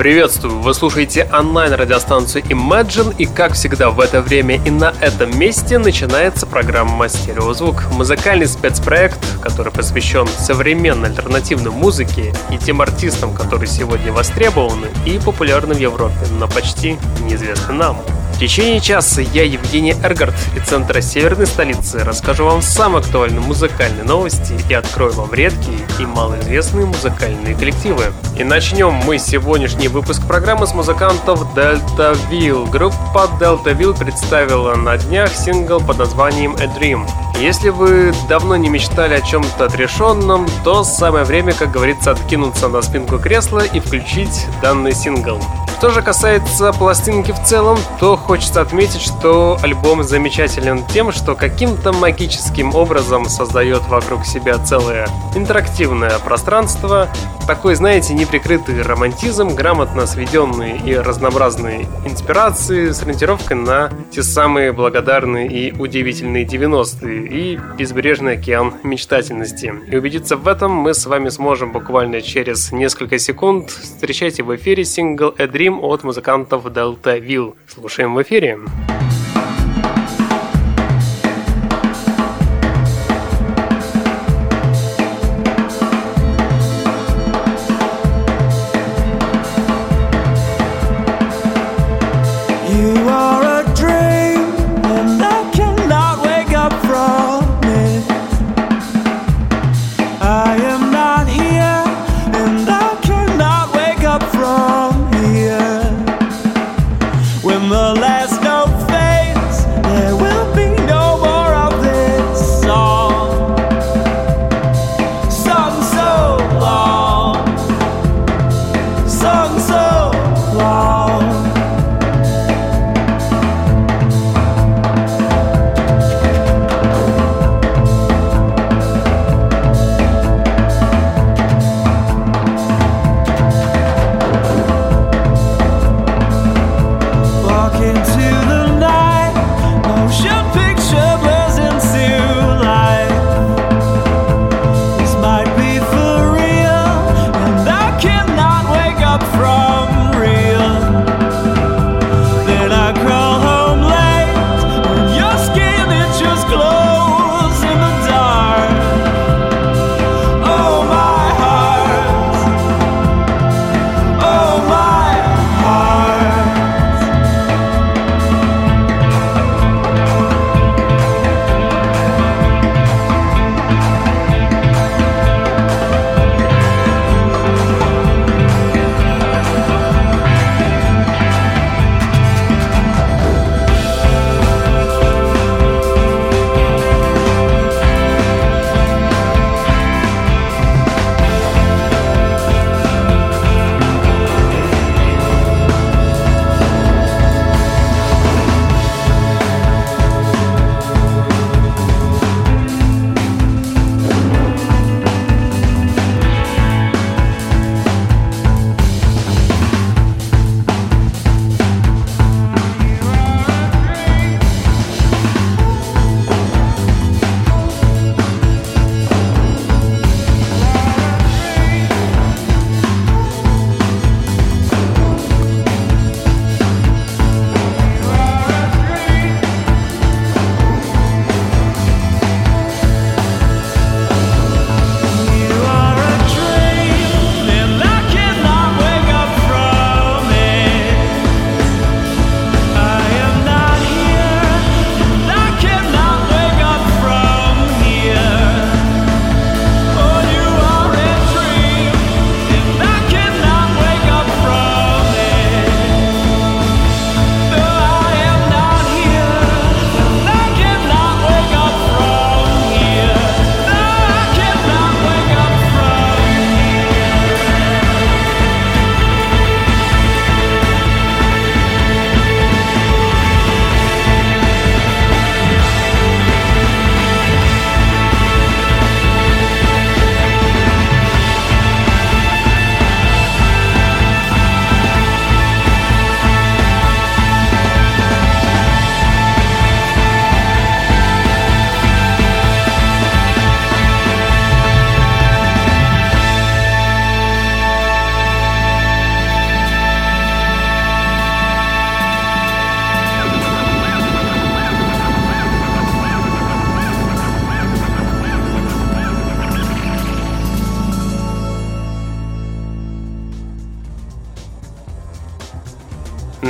Приветствую! Вы слушаете онлайн-радиостанцию Imagine, и как всегда в это время и на этом месте начинается программа «Стереозвук». Музыкальный спецпроект, который посвящен современной альтернативной музыке и тем артистам, которые сегодня востребованы и популярны в Европе, но почти неизвестны нам. Течение часа я, Евгений Эргард, из центра северной столицы, расскажу вам самые актуальные музыкальные новости и открою вам редкие и малоизвестные музыкальные коллективы. И начнем мы сегодняшний выпуск программы с музыкантов Delta Ville. Группа Delta Ville представила на днях сингл под названием A Dream. Если вы давно не мечтали о чем-то отрешенном, то самое время, как говорится, откинуться на спинку кресла и включить данный сингл. Что же касается пластинки в целом, то хочется отметить, что альбом замечателен тем, что каким-то магическим образом создает вокруг себя целое интерактивное пространство, такой, знаете, неприкрытый романтизм, грамотно сведенные и разнообразные инспирации с ориентировкой на те самые благодарные и удивительные 90-е и безбрежный океан мечтательности. И убедиться в этом мы с вами сможем буквально через несколько секунд. Встречайте в эфире сингл A Dream от музыкантов Delta Will. Слушаем в эфире.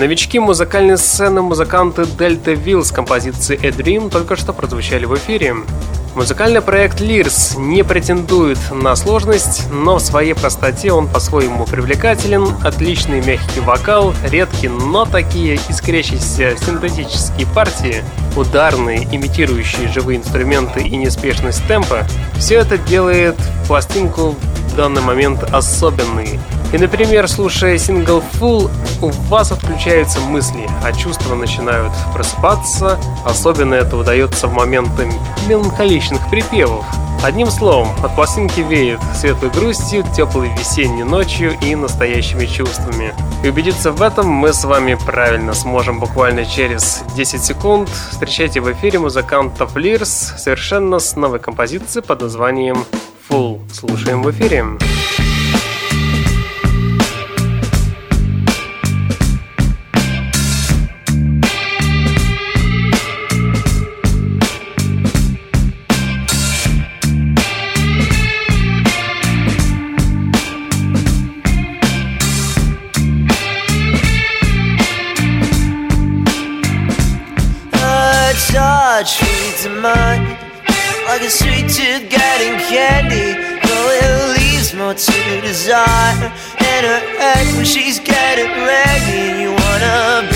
Новички музыкальной сцены музыканты Delta Will с композицией A Dream только что прозвучали в эфире. Музыкальный проект Лирс не претендует на сложность, но в своей простоте он по-своему привлекателен, отличный мягкий вокал, редкий, но такие искрящиеся синтетические партии, ударные, имитирующие живые инструменты и неспешность темпа, все это делает пластинку в данный момент особенной. И, например, слушая сингл Full, у вас отключаются мысли, а чувства начинают просыпаться. Особенно это удается в моменты меланхоличных припевов. Одним словом, от пластинки веет светлой грустью, теплой весенней ночью и настоящими чувствами. И убедиться в этом мы с вами правильно сможем буквально через 10 секунд. Встречайте в эфире музыкантов Лирс совершенно с новой композицией под названием Full. Слушаем в эфире. mind Like a sweet tooth getting candy. Though it leaves more to desire. In her head when she's getting ready. You wanna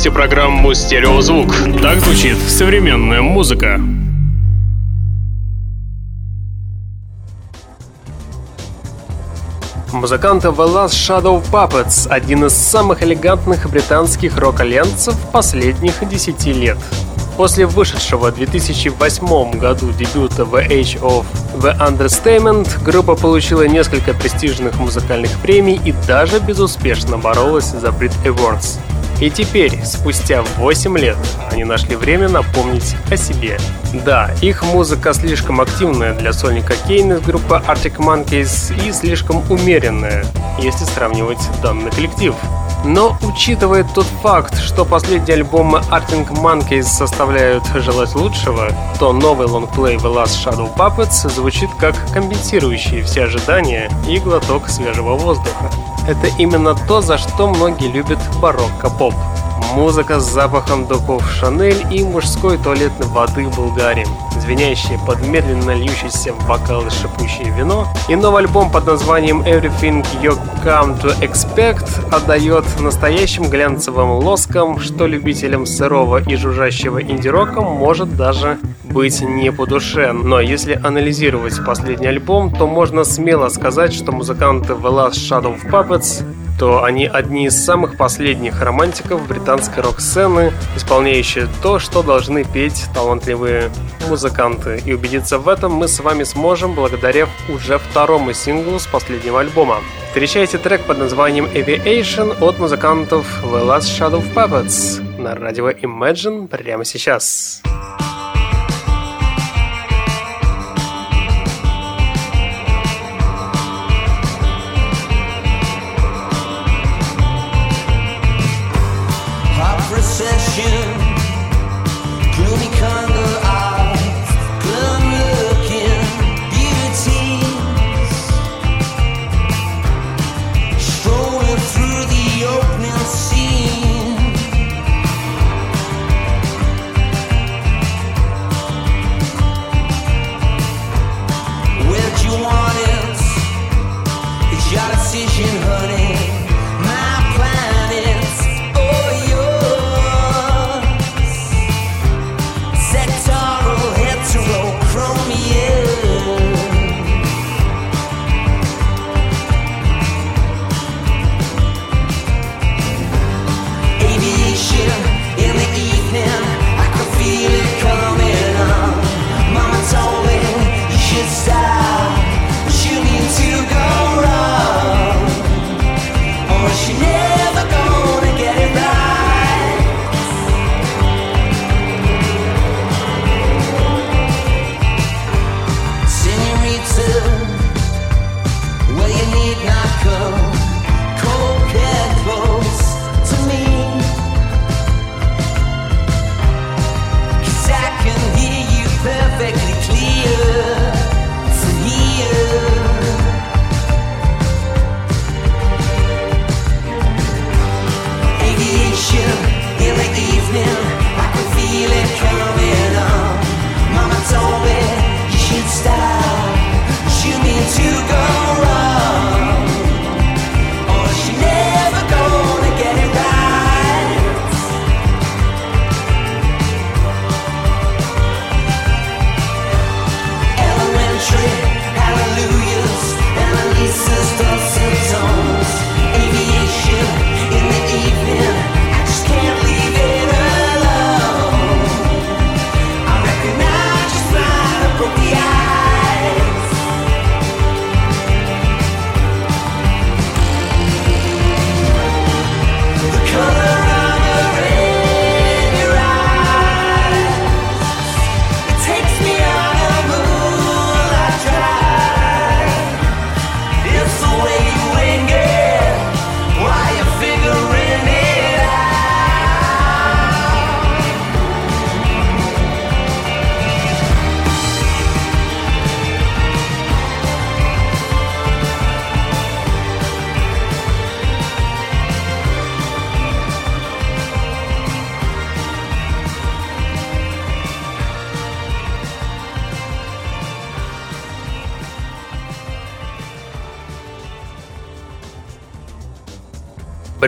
слушаете программу «Стереозвук». Так звучит современная музыка. Музыканта The Last Shadow Puppets – один из самых элегантных британских рок-альянсов последних 10 лет. После вышедшего в 2008 году дебюта The Age of The Understatement группа получила несколько престижных музыкальных премий и даже безуспешно боролась за Brit Awards. И теперь, спустя 8 лет, они нашли время напомнить о себе. Да, их музыка слишком активная для сольника Кейн из группы Arctic Monkeys и слишком умеренная, если сравнивать данный коллектив. Но учитывая тот факт, что последние альбомы Arctic Monkeys составляют желать лучшего, то новый лонгплей The Last Shadow Puppets звучит как компенсирующий все ожидания и глоток свежего воздуха. Это именно то, за что многие любят барокко-поп. Музыка с запахом духов Шанель и мужской туалетной воды Булгарии, звенящие под медленно льющийся в бокалы шипущее вино. И новый альбом под названием Everything You Come To Expect отдает настоящим глянцевым лоском, что любителям сырого и жужжащего инди-рока может даже быть не по душе. Но если анализировать последний альбом, то можно смело сказать, что музыканты The Last Shadow of Puppets то они одни из самых последних романтиков британской рок-сцены, исполняющие то, что должны петь талантливые музыканты. И убедиться в этом мы с вами сможем благодаря уже второму синглу с последнего альбома. Встречайте трек под названием Aviation от музыкантов The Last Shadow of Puppets на радио Imagine прямо сейчас.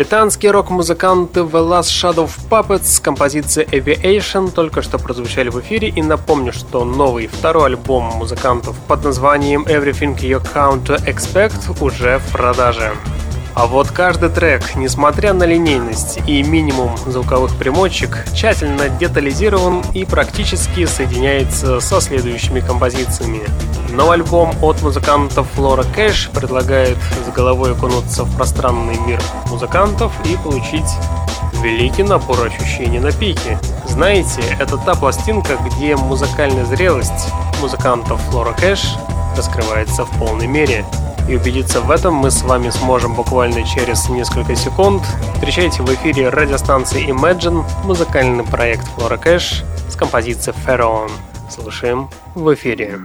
Британские рок-музыканты The Last Shadow of Puppets с композицией Aviation только что прозвучали в эфире и напомню, что новый второй альбом музыкантов под названием Everything You Come to Expect уже в продаже. А вот каждый трек, несмотря на линейность и минимум звуковых примочек, тщательно детализирован и практически соединяется со следующими композициями. Новый альбом от музыкантов Флора Кэш предлагает с головой окунуться в пространный мир музыкантов и получить великий набор ощущений на пике. Знаете, это та пластинка, где музыкальная зрелость музыкантов Флора Кэш раскрывается в полной мере. И убедиться в этом мы с вами сможем буквально через несколько секунд. Встречайте в эфире радиостанции Imagine музыкальный проект Flora Cash с композицией Pharaon. Слушаем в эфире.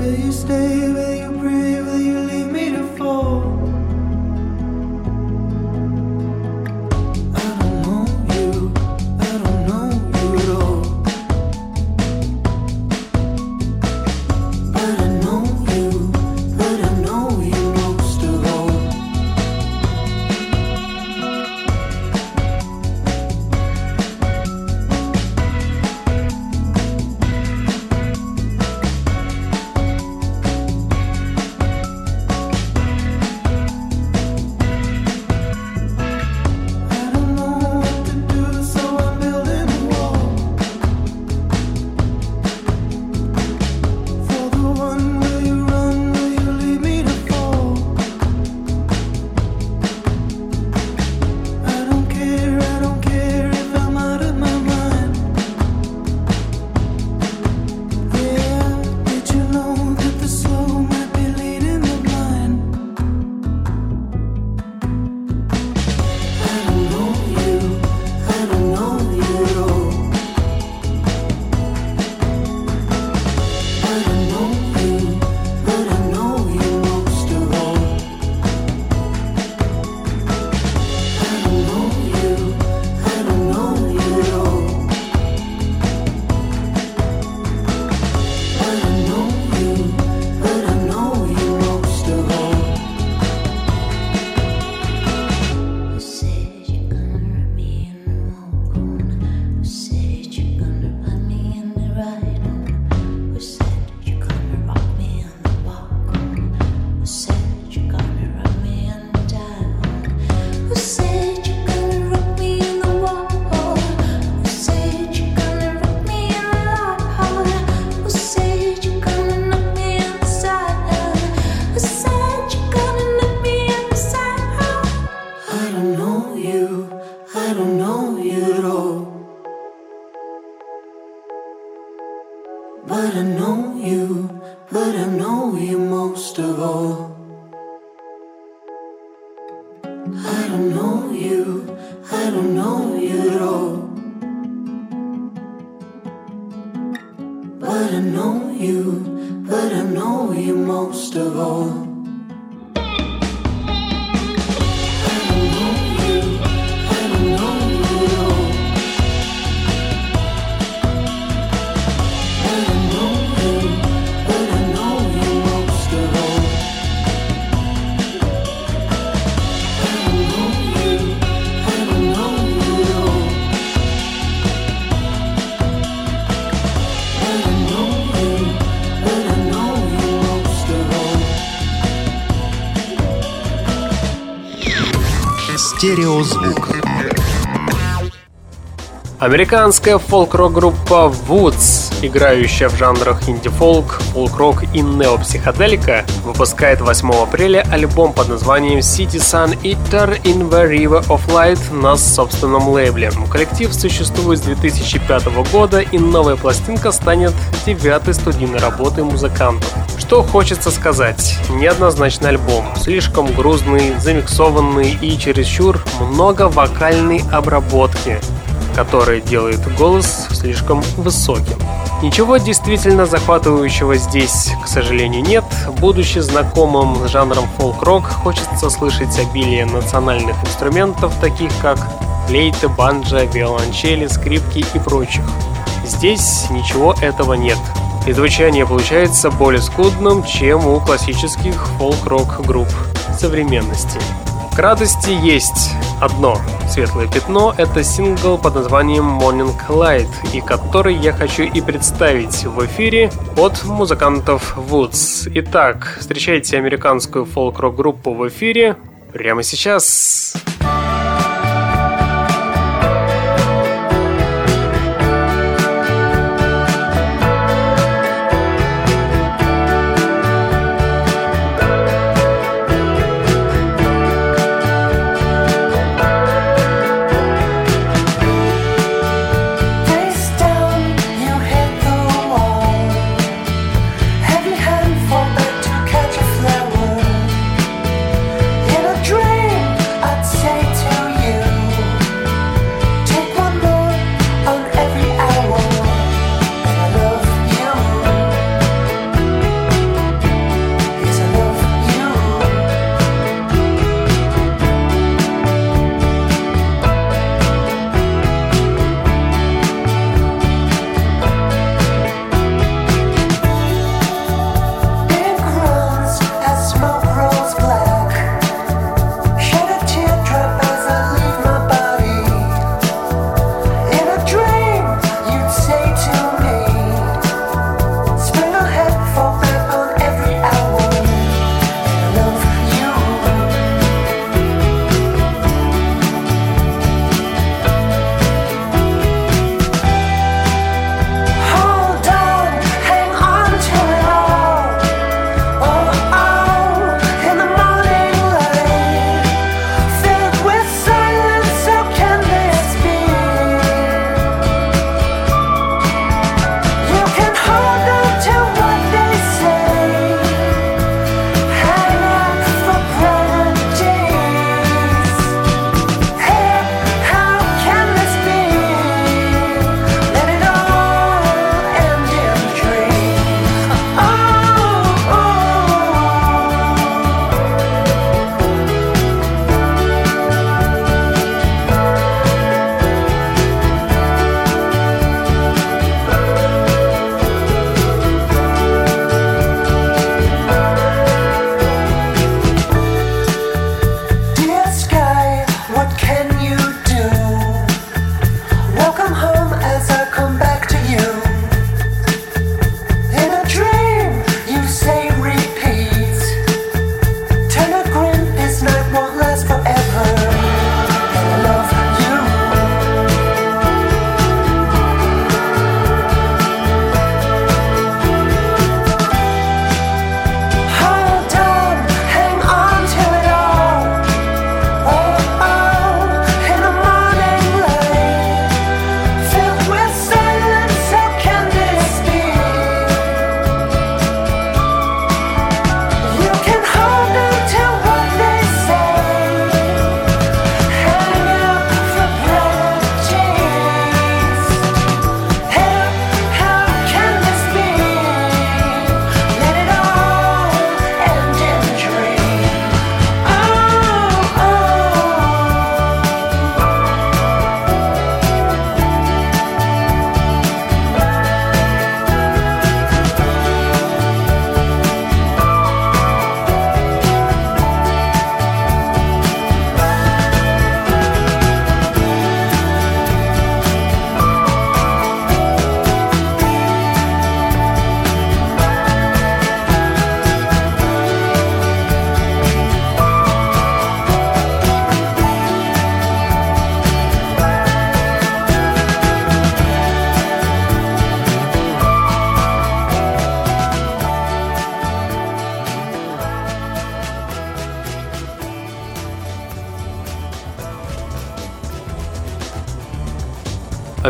Will you stay? Will you pray? Will you leave me to fall? I don't know you, I don't know you at all. But I know you, but I know you most of all. Американская фолк-рок группа Woods, играющая в жанрах инди-фолк, фолк-рок и неопсиходелика, выпускает 8 апреля альбом под названием City Sun Eater in the River of Light на собственном лейбле. Коллектив существует с 2005 года и новая пластинка станет девятой студийной работой музыкантов. Что хочется сказать? Неоднозначный альбом, слишком грузный, замиксованный и чересчур много вокальной обработки, которая делает голос слишком высоким. Ничего действительно захватывающего здесь, к сожалению, нет. Будучи знакомым с жанром фолк-рок, хочется слышать обилие национальных инструментов, таких как флейты, банджо, виолончели, скрипки и прочих. Здесь ничего этого нет. и звучание получается более скудным, чем у классических фолк-рок групп современности. Радости есть одно светлое пятно – это сингл под названием Morning Light, и который я хочу и представить в эфире от музыкантов Woods. Итак, встречайте американскую фолк-рок группу в эфире прямо сейчас.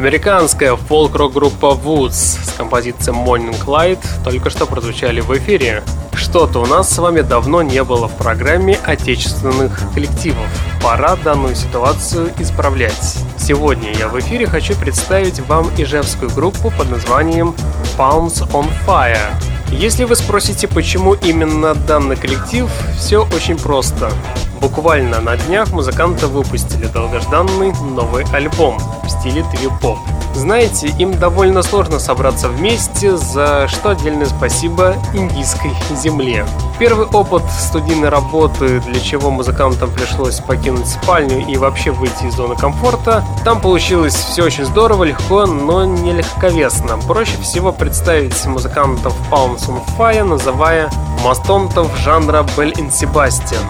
Американская фолк-рок группа Woods с композицией Morning Light только что прозвучали в эфире. Что-то у нас с вами давно не было в программе отечественных коллективов. Пора данную ситуацию исправлять. Сегодня я в эфире хочу представить вам ижевскую группу под названием Palms on Fire. Если вы спросите, почему именно данный коллектив, все очень просто. Буквально на днях музыканты выпустили долгожданный новый альбом в стиле тви-поп. Знаете, им довольно сложно собраться вместе, за что отдельное спасибо индийской земле. Первый опыт студийной работы, для чего музыкантам пришлось покинуть спальню и вообще выйти из зоны комфорта, там получилось все очень здорово, легко, но не легковесно. Проще всего представить музыкантов Palms on Fire, называя мастонтов жанра Бель Себастьян.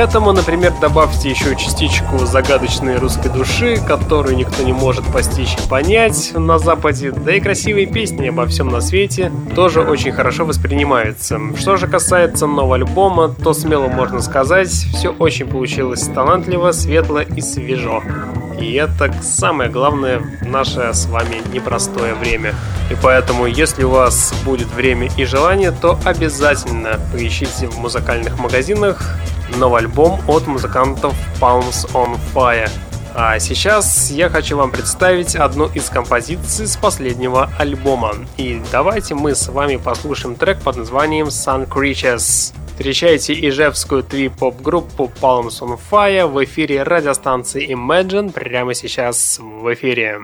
Этому, например, добавьте еще частичку загадочной русской души, которую никто не может постичь и понять на Западе, да и красивые песни обо всем на свете тоже очень хорошо воспринимаются. Что же касается нового альбома, то смело можно сказать, все очень получилось талантливо, светло и свежо. И это самое главное в наше с вами непростое время. И поэтому, если у вас будет время и желание, то обязательно поищите в музыкальных магазинах новый альбом от музыкантов Palms on Fire. А сейчас я хочу вам представить одну из композиций с последнего альбома. И давайте мы с вами послушаем трек под названием Sun Creatures. Встречайте ижевскую тви-поп-группу Palms on Fire в эфире радиостанции Imagine прямо сейчас в эфире.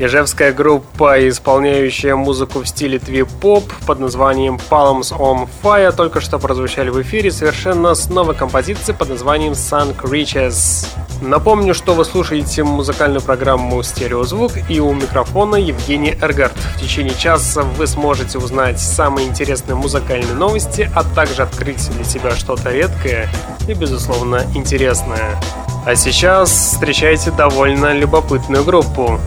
Ижевская группа, исполняющая музыку в стиле тви-поп под названием Palms on Fire, только что прозвучали в эфире совершенно с новой композицией под названием Sun Creatures. Напомню, что вы слушаете музыкальную программу «Стереозвук» и у микрофона Евгений Эргард. В течение часа вы сможете узнать самые интересные музыкальные новости, а также открыть для себя что-то редкое и, безусловно, интересное. А сейчас встречайте довольно любопытную группу.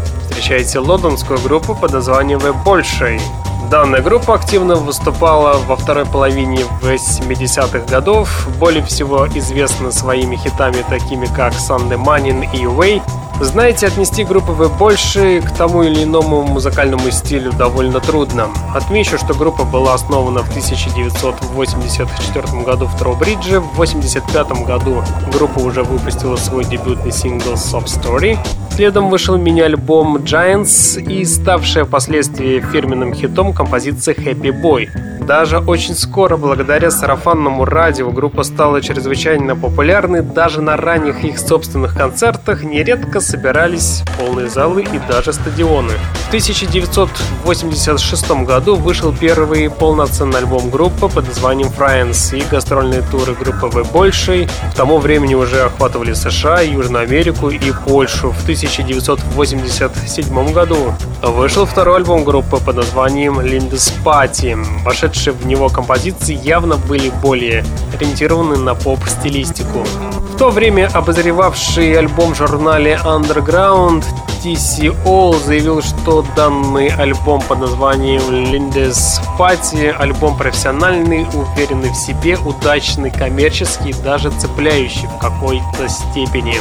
Встречайте лондонскую группу под названием «The Большей». Данная группа активно выступала во второй половине 80-х годов, более всего известна своими хитами такими как Sunday Morning и Way, знаете, отнести группу вы больше к тому или иному музыкальному стилю довольно трудно. Отмечу, что группа была основана в 1984 году в Троубридже. В 1985 году группа уже выпустила свой дебютный сингл Sob Story. Следом вышел мини-альбом Giants и ставшая впоследствии фирменным хитом композиция Happy Boy. Даже очень скоро, благодаря сарафанному радио, группа стала чрезвычайно популярной. Даже на ранних их собственных концертах нередко собирались полные залы и даже стадионы. В 1986 году вышел первый полноценный альбом группы под названием Friends и гастрольные туры группы «Вы большей». К тому времени уже охватывали США, Южную Америку и Польшу. В 1987 году вышел второй альбом группы под названием Linda's Party. Вошедшие в него композиции явно были более ориентированы на поп-стилистику. То время обозревавший альбом в журнале Underground TCO заявил, что данный альбом под названием Lindes Party альбом профессиональный, уверенный в себе, удачный, коммерческий, даже цепляющий в какой-то степени.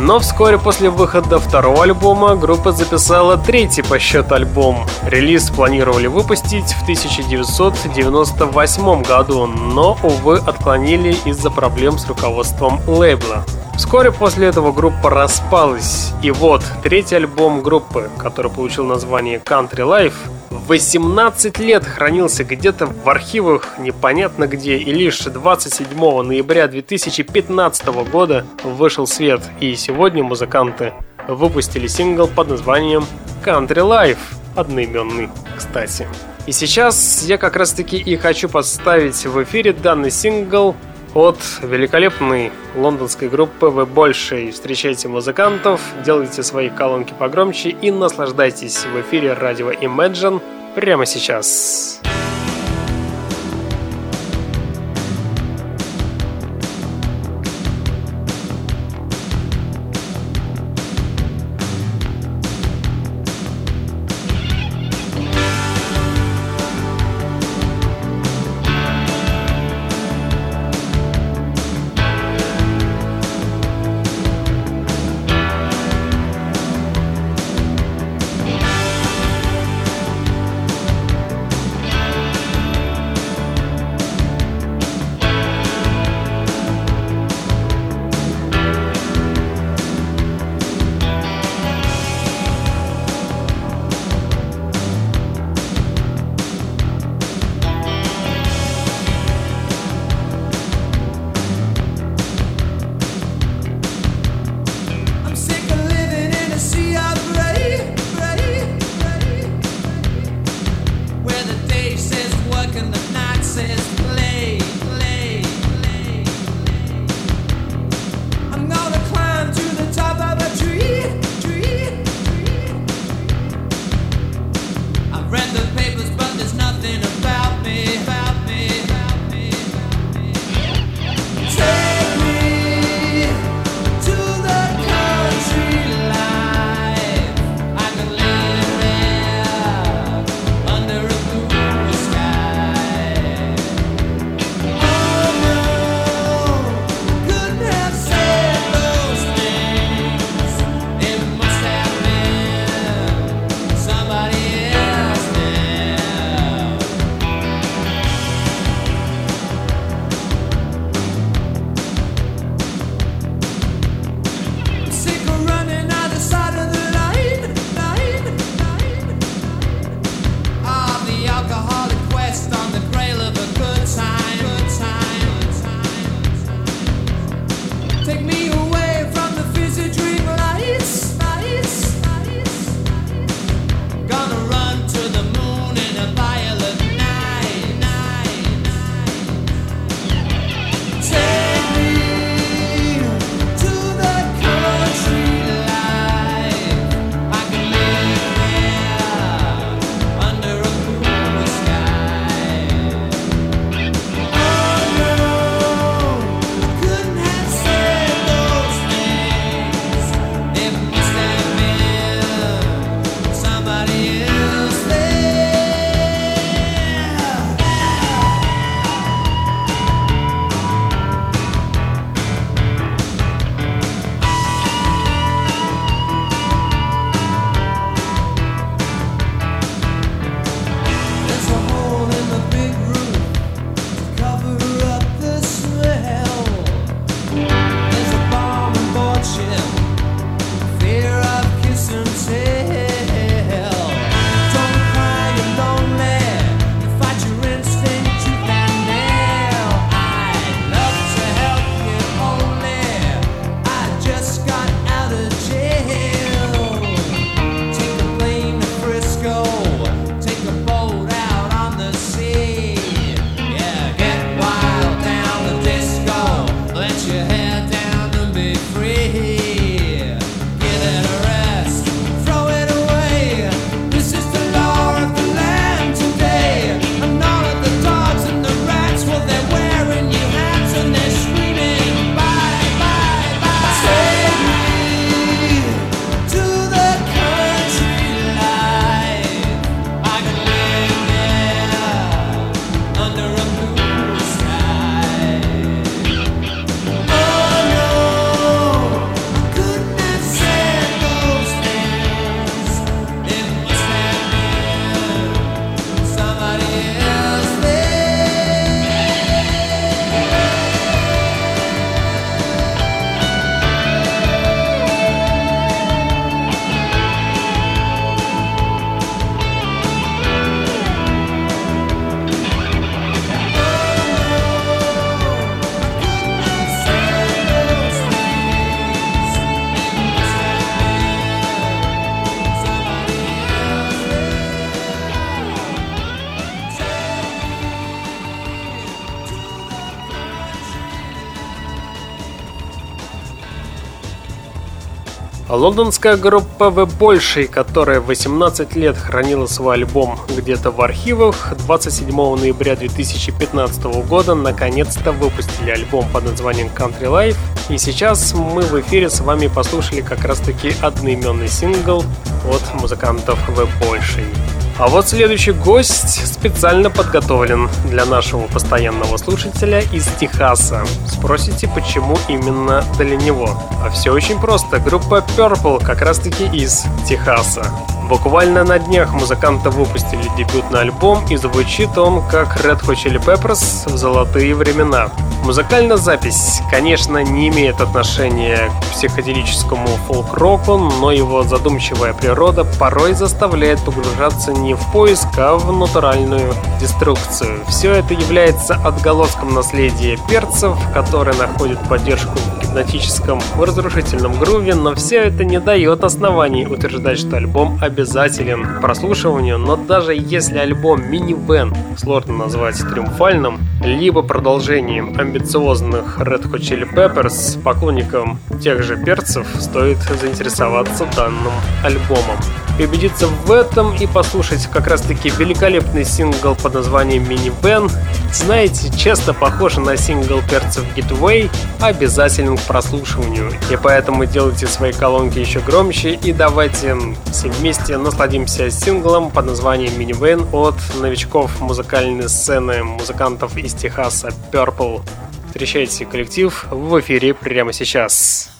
Но вскоре после выхода второго альбома группа записала третий по счету альбом. Релиз планировали выпустить в 1998 году, но, увы, отклонили из-за проблем с руководством лейбла. Вскоре после этого группа распалась. И вот, третий альбом группы, который получил название Country Life, 18 лет хранился где-то в архивах непонятно где, и лишь 27 ноября 2015 года вышел свет, и сегодня музыканты выпустили сингл под названием Country Life, одноименный, кстати. И сейчас я как раз таки и хочу поставить в эфире данный сингл от великолепной лондонской группы «Вы больше встречайте музыкантов, делайте свои колонки погромче и наслаждайтесь в эфире радио Imagine прямо сейчас. Лондонская группа The Больший, которая 18 лет хранила свой альбом где-то в архивах, 27 ноября 2015 года наконец-то выпустили альбом под названием Country Life. И сейчас мы в эфире с вами послушали как раз-таки одноименный сингл от музыкантов The Больший. А вот следующий гость специально подготовлен для нашего постоянного слушателя из Техаса. Спросите, почему именно для него? А все очень просто. Группа Purple как раз таки из Техаса. Буквально на днях музыканты выпустили дебютный альбом, и звучит он как Red Hot Chili Peppers в золотые времена. Музыкальная запись, конечно, не имеет отношения к психоделическому фолк-року, но его задумчивая природа порой заставляет погружаться не в поиск, а в натуральную деструкцию. Все это является отголоском наследия перцев, которые находят поддержку в гипнотическом разрушительном груве, но все это не дает оснований утверждать, что альбом обязателен к прослушиванию, но даже если альбом Minivэн сложно назвать триумфальным, либо продолжением амбициозных Red Hot Chili Peppers, поклонникам тех же перцев стоит заинтересоваться данным альбомом. И убедиться в этом и послушать как раз таки великолепный сингл под названием Minivan, знаете, часто похож на сингл перцев Getaway, обязателен к прослушиванию. И поэтому делайте свои колонки еще громче и давайте все вместе насладимся синглом под названием Minivan от новичков музыкальной сцены музыкантов из Техаса Purple. Встречайте коллектив в эфире прямо сейчас.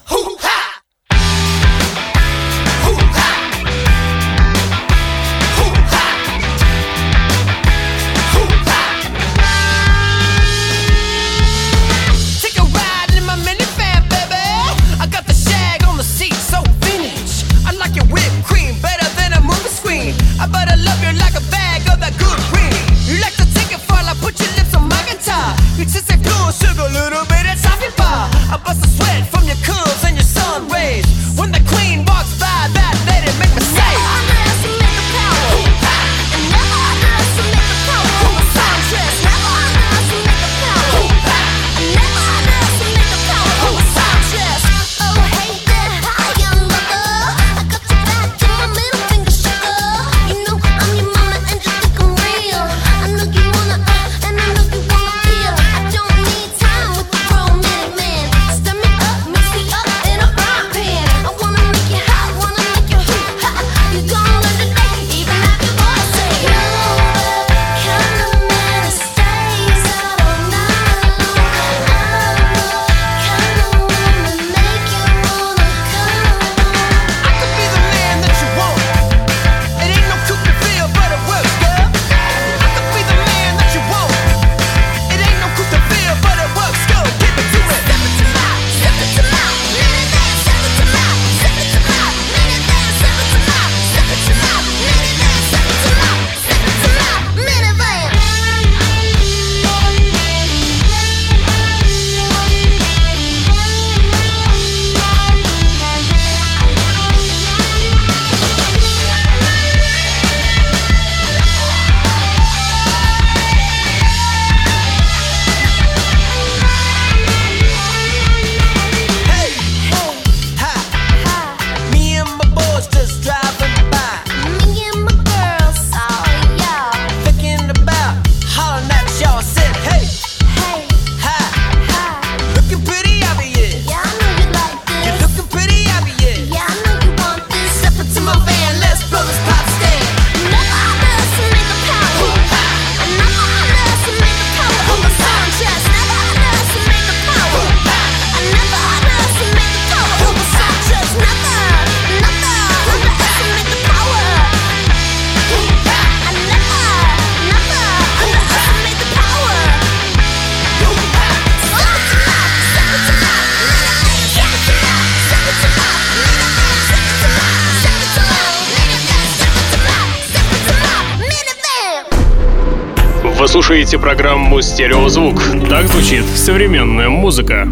Слушаете программу «Стереозвук». Так звучит современная музыка.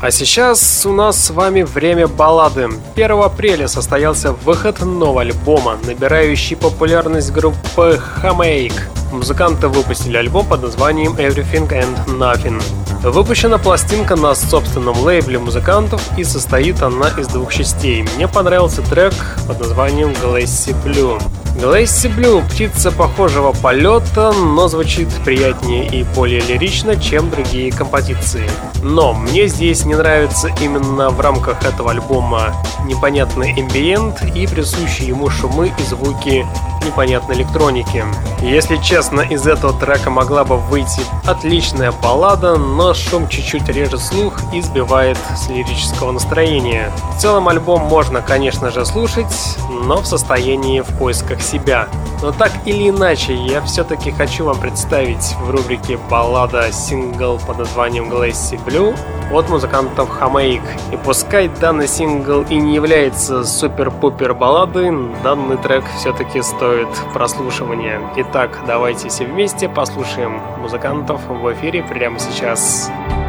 А сейчас у нас с вами время баллады. 1 апреля состоялся выход нового альбома, набирающий популярность группы Хамейк. Музыканты выпустили альбом под названием Everything and Nothing. Выпущена пластинка на собственном лейбле музыкантов и состоит она из двух частей. Мне понравился трек под названием Glassy Blue. Глэсси Блю – птица похожего полета, но звучит приятнее и более лирично, чем другие композиции. Но мне здесь не нравится именно в рамках этого альбома непонятный эмбиент и присущие ему шумы и звуки непонятной электроники. Если честно, из этого трека могла бы выйти отличная баллада, но шум чуть-чуть режет слух и сбивает с лирического настроения. В целом альбом можно, конечно же, слушать, но в состоянии в поисках себя. Но так или иначе, я все-таки хочу вам представить в рубрике баллада сингл под названием Glassy Blue от музыкантов Хамаик. И пускай данный сингл и не является супер-пупер балладой, данный трек все-таки стоит прослушивания. Итак, давайте все вместе послушаем музыкантов в эфире прямо сейчас. Сейчас.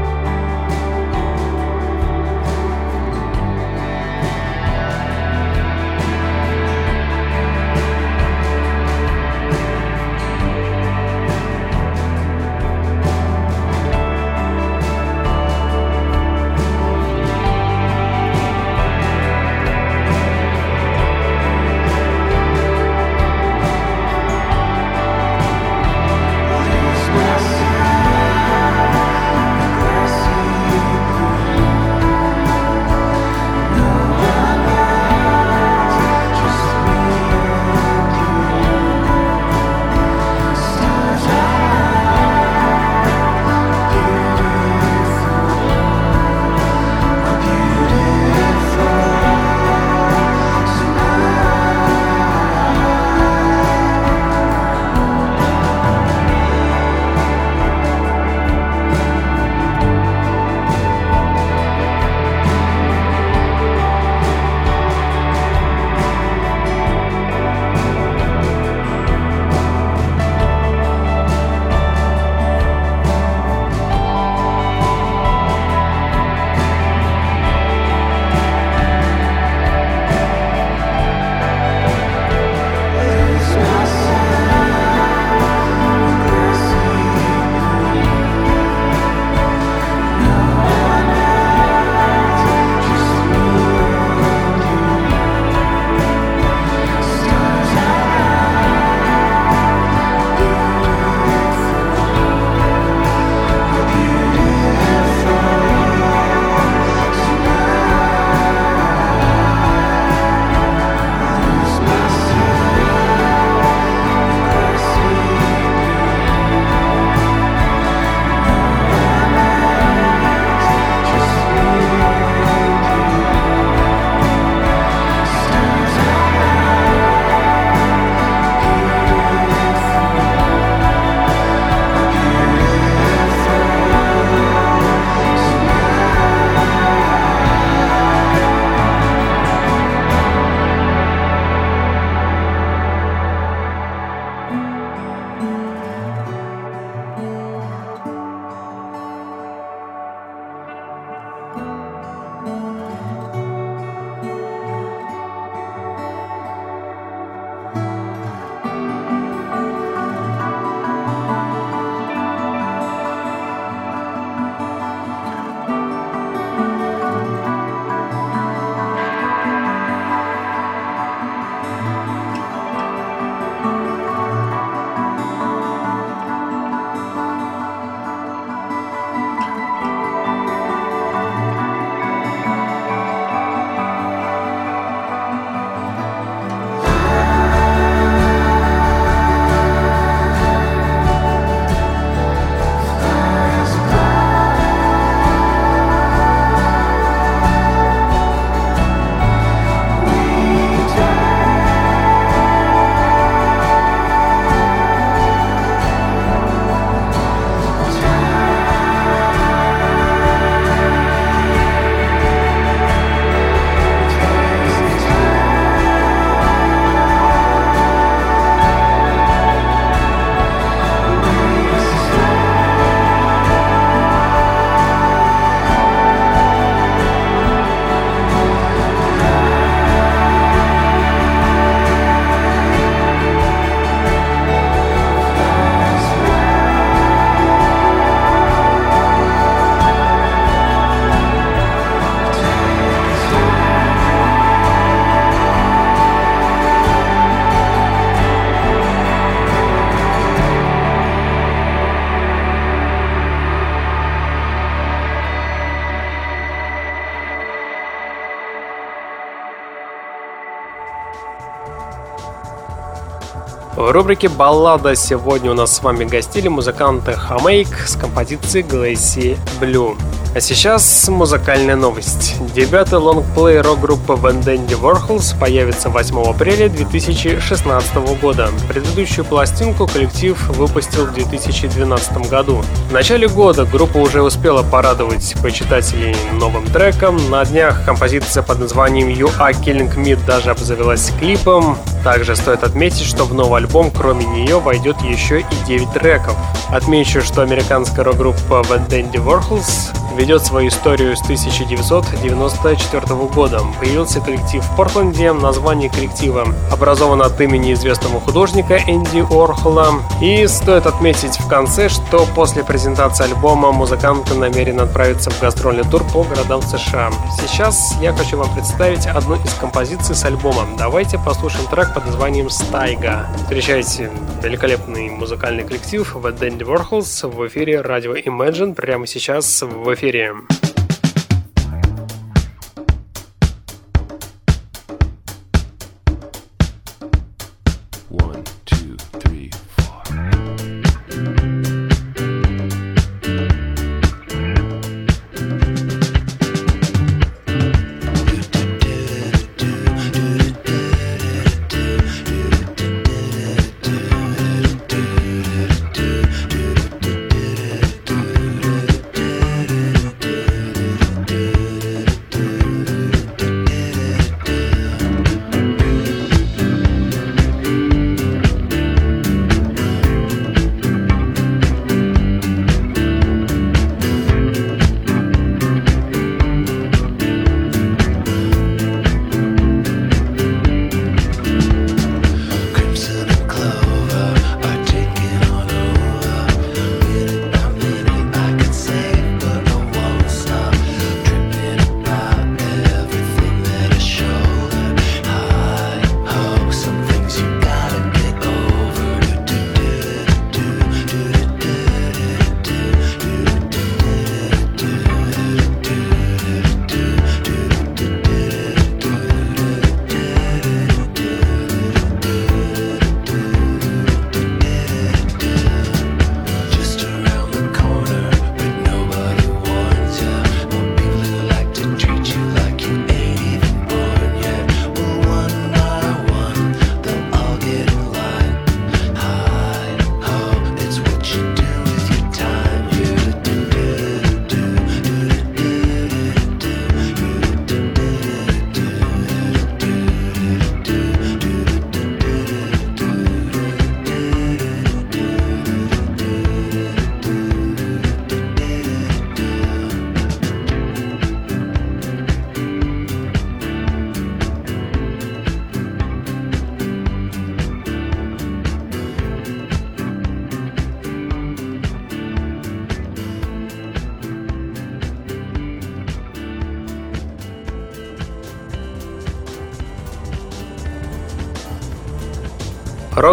В рубрике «Баллада» сегодня у нас с вами гостили музыканты Хамейк с композицией Glacy Blue. А сейчас музыкальная новость. Девятый лонгплей рок-группы Van Dandy Warhols появится 8 апреля 2016 года. Предыдущую пластинку коллектив выпустил в 2012 году. В начале года группа уже успела порадовать почитателей новым треком. На днях композиция под названием You Are Killing Me даже обзавелась клипом. Также стоит отметить, что в новый альбом кроме нее войдет еще и 9 треков. Отмечу, что американская рок-группа Van Dandy Warhols ведет свою историю с 1994 года. Появился коллектив в Портленде, название коллектива образовано от имени известного художника Энди Орхола. И стоит отметить в конце, что после презентации альбома музыканты намерены отправиться в гастрольный тур по городам США. Сейчас я хочу вам представить одну из композиций с альбома. Давайте послушаем трек под названием «Стайга». Встречайте великолепный музыкальный коллектив в Dandy Warhols в эфире радио Imagine прямо сейчас в эфире. эфире.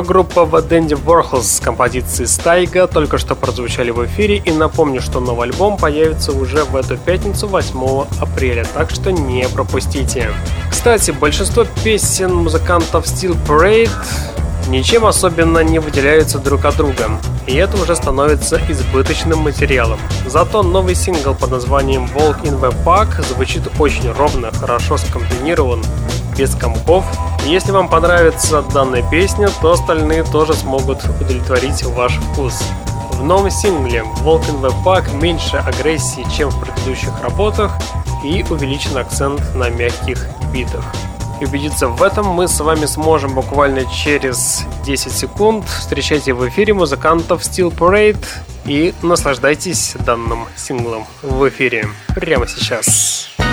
Рок-группа The Dandy Warhols с композицией «Стайга» только что прозвучали в эфире и напомню, что новый альбом появится уже в эту пятницу 8 апреля, так что не пропустите. Кстати, большинство песен музыкантов Steel Parade ничем особенно не выделяются друг от друга, и это уже становится избыточным материалом. Зато новый сингл под названием Walk in the Park звучит очень ровно, хорошо скомбинирован, без комков если вам понравится данная песня, то остальные тоже смогут удовлетворить ваш вкус. В новом сингле Walk in the Park меньше агрессии, чем в предыдущих работах и увеличен акцент на мягких битах. И убедиться в этом мы с вами сможем буквально через 10 секунд. Встречайте в эфире музыкантов Steel Parade и наслаждайтесь данным синглом в эфире прямо сейчас. nothing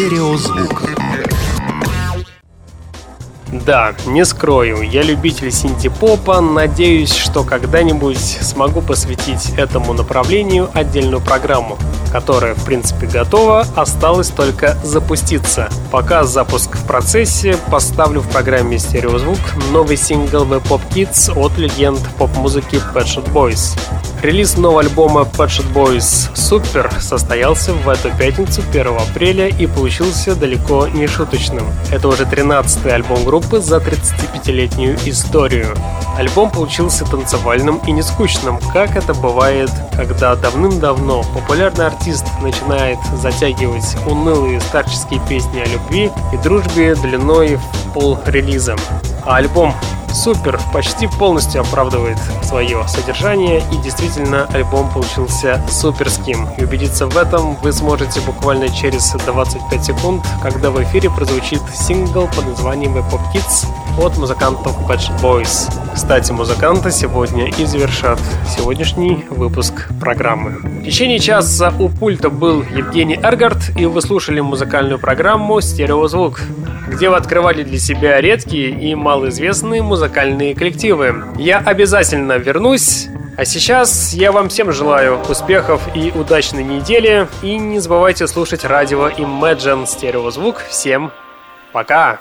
Стереозвук. Да, не скрою, я любитель синти-попа, надеюсь, что когда-нибудь смогу посвятить этому направлению отдельную программу, которая в принципе готова, осталось только запуститься. Пока запуск в процессе, поставлю в программе «Стереозвук» новый сингл The Pop Kids от легенд поп-музыки Pet Shop Boys. Релиз нового альбома Shop Boys Super состоялся в эту пятницу 1 апреля и получился далеко не шуточным. Это уже 13-й альбом группы за 35-летнюю историю. Альбом получился танцевальным и не скучным, как это бывает, когда давным-давно популярный артист начинает затягивать унылые старческие песни о любви и дружбе длиной в пол релиза. А альбом супер, почти полностью оправдывает свое содержание и действительно альбом получился суперским. И убедиться в этом вы сможете буквально через 25 секунд, когда в эфире прозвучит сингл под названием Pop Kids от музыкантов Bad Boys. Кстати, музыканты сегодня и завершат сегодняшний выпуск программы. В течение часа у пульта был Евгений Эргард, и вы слушали музыкальную программу «Стереозвук», где вы открывали для себя редкие и малоизвестные музыкальные коллективы. Я обязательно вернусь, а сейчас я вам всем желаю успехов и удачной недели. И не забывайте слушать радио Imagine Стереозвук. Всем пока!